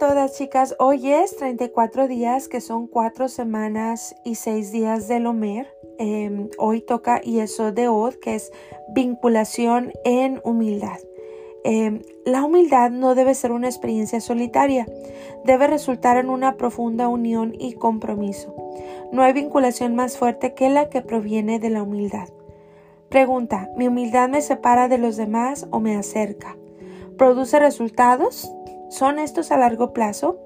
Todas chicas, hoy es 34 días que son 4 semanas y 6 días del Omer. Em, hoy toca Yeso de Od que es vinculación en humildad. Em, la humildad no debe ser una experiencia solitaria, debe resultar en una profunda unión y compromiso. No hay vinculación más fuerte que la que proviene de la humildad. Pregunta, ¿mi humildad me separa de los demás o me acerca? ¿Produce resultados? ¿Son estos a largo plazo?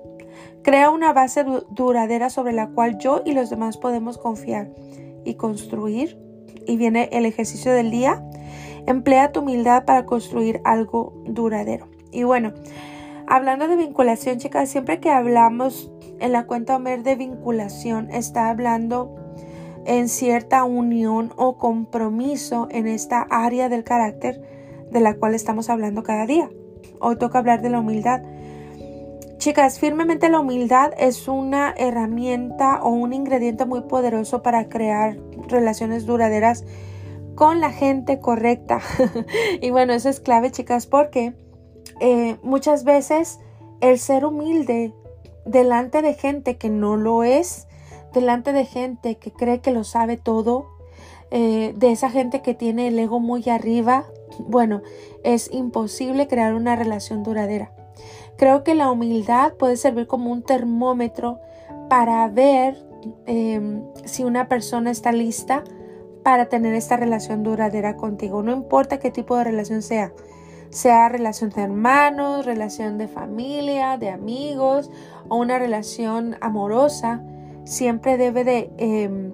Crea una base duradera sobre la cual yo y los demás podemos confiar y construir. Y viene el ejercicio del día. Emplea tu humildad para construir algo duradero. Y bueno, hablando de vinculación, chicas, siempre que hablamos en la cuenta Homer de vinculación, está hablando en cierta unión o compromiso en esta área del carácter de la cual estamos hablando cada día. Hoy toca hablar de la humildad. Chicas, firmemente la humildad es una herramienta o un ingrediente muy poderoso para crear relaciones duraderas con la gente correcta. y bueno, eso es clave, chicas, porque eh, muchas veces el ser humilde delante de gente que no lo es, delante de gente que cree que lo sabe todo, eh, de esa gente que tiene el ego muy arriba, bueno, es imposible crear una relación duradera. Creo que la humildad puede servir como un termómetro para ver em, si una persona está lista para tener esta relación duradera contigo. No importa qué tipo de relación sea, sea relación de hermanos, relación de familia, de amigos o una relación amorosa, siempre debe de em,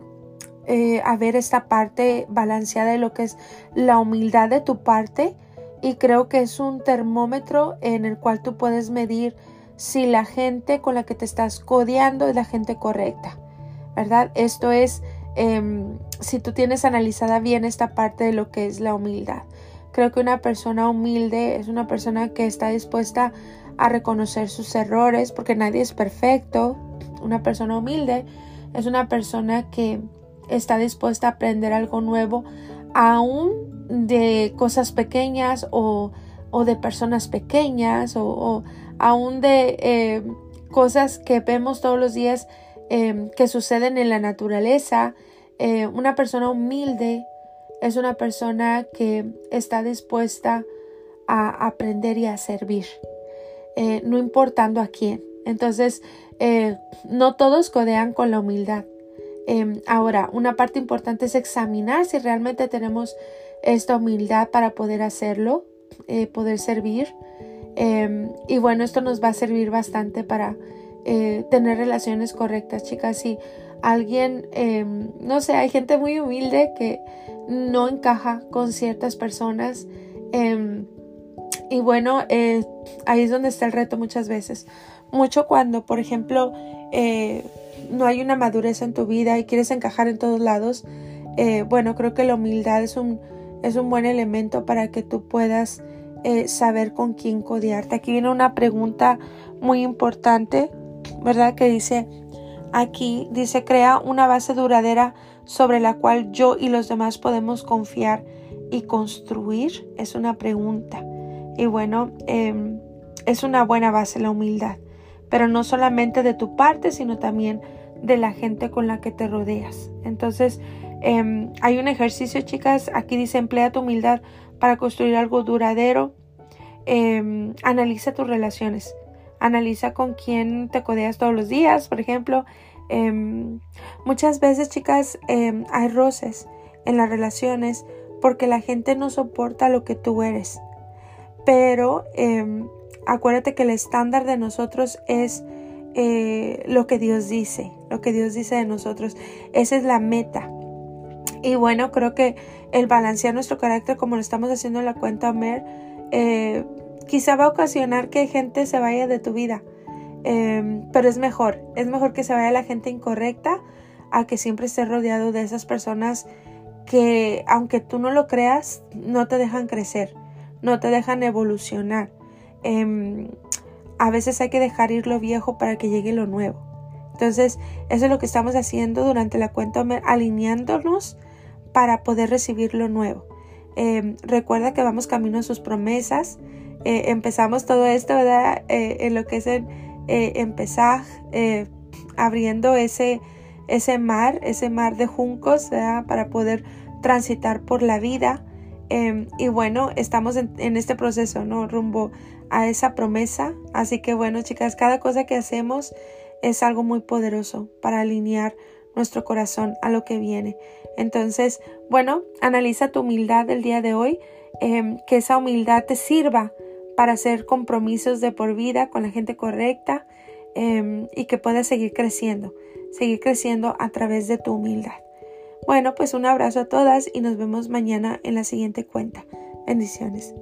eh, haber esta parte balanceada de lo que es la humildad de tu parte y creo que es un termómetro en el cual tú puedes medir si la gente con la que te estás codeando es la gente correcta, ¿verdad? Esto es em, si tú tienes analizada bien esta parte de lo que es la humildad. Creo que una persona humilde es una persona que está dispuesta a reconocer sus errores porque nadie es perfecto. Una persona humilde es una persona que está dispuesta a aprender algo nuevo aún de cosas pequeñas o, de personas pequeñas o, aún de eh, cosas que vemos todos los días em, que suceden en la naturaleza. Eh, una persona humilde es una persona que está dispuesta a aprender y a servir, eh, no importando a quién. Entonces, no todos codean con la humildad. Em, ahora, una parte importante es examinar si realmente tenemos esta humildad para poder hacerlo, eh, poder servir. Em, y bueno, esto nos va a servir bastante para eh, tener relaciones correctas, chicas. Si alguien, em, no sé, hay gente muy humilde que no encaja con ciertas personas. y bueno, eh, ahí es donde está el reto muchas veces. Mucho cuando, por ejemplo, no hay una madurez en tu vida y quieres encajar en todos lados, eh, bueno, creo que la humildad es un, es un buen elemento para que tú puedas eh, saber con quién codearte. Aquí viene una pregunta muy importante, ¿verdad? Que dice, aquí dice, crea una base duradera sobre la cual yo y los demás podemos confiar y construir. Es una pregunta. Y bueno, em, es una buena base la humildad pero no solamente de tu parte, sino también de la gente con la que te rodeas. Entonces, em, hay un ejercicio, chicas, aquí dice, emplea tu humildad para construir algo duradero. Em, analiza tus relaciones, analiza con quién te codeas todos los días, por ejemplo. Em, muchas veces, chicas, hay roces en las relaciones porque la gente no soporta lo que tú eres. Pero acuérdate que el estándar de nosotros es eh, lo que Dios dice, lo que Dios dice de nosotros. Esa es la meta. Y bueno, creo que el balancear nuestro carácter como lo estamos haciendo en la cuenta Mer, eh, quizá va a ocasionar que gente se vaya de tu vida. Em, pero es mejor, es mejor que se vaya la gente incorrecta a que siempre esté rodeado de esas personas que, aunque tú no lo creas, no te dejan crecer, no te dejan evolucionar. Em, a veces hay que dejar ir lo viejo para que llegue lo nuevo. Entonces, eso es lo que estamos haciendo durante la cuenta, alineándonos para poder recibir lo nuevo. Em, recuerda que vamos camino a sus promesas. Eh, empezamos todo esto, ¿verdad? Eh, en lo que es el, eh, empezar abriendo ese, ese mar, ese mar de juncos, ¿verdad? Para poder transitar por la vida. Em, y bueno, estamos en, este proceso, ¿no? Rumbo a esa promesa. Así que bueno, chicas, cada cosa que hacemos es algo muy poderoso para alinear nuestro corazón a lo que viene. Entonces, bueno, analiza tu humildad del día de hoy, em, que esa humildad te sirva para hacer compromisos de por vida con la gente correcta em, y que puedas seguir creciendo, seguir creciendo a través de tu humildad. Bueno, pues un abrazo a todas y nos vemos mañana en la siguiente cuenta. Bendiciones.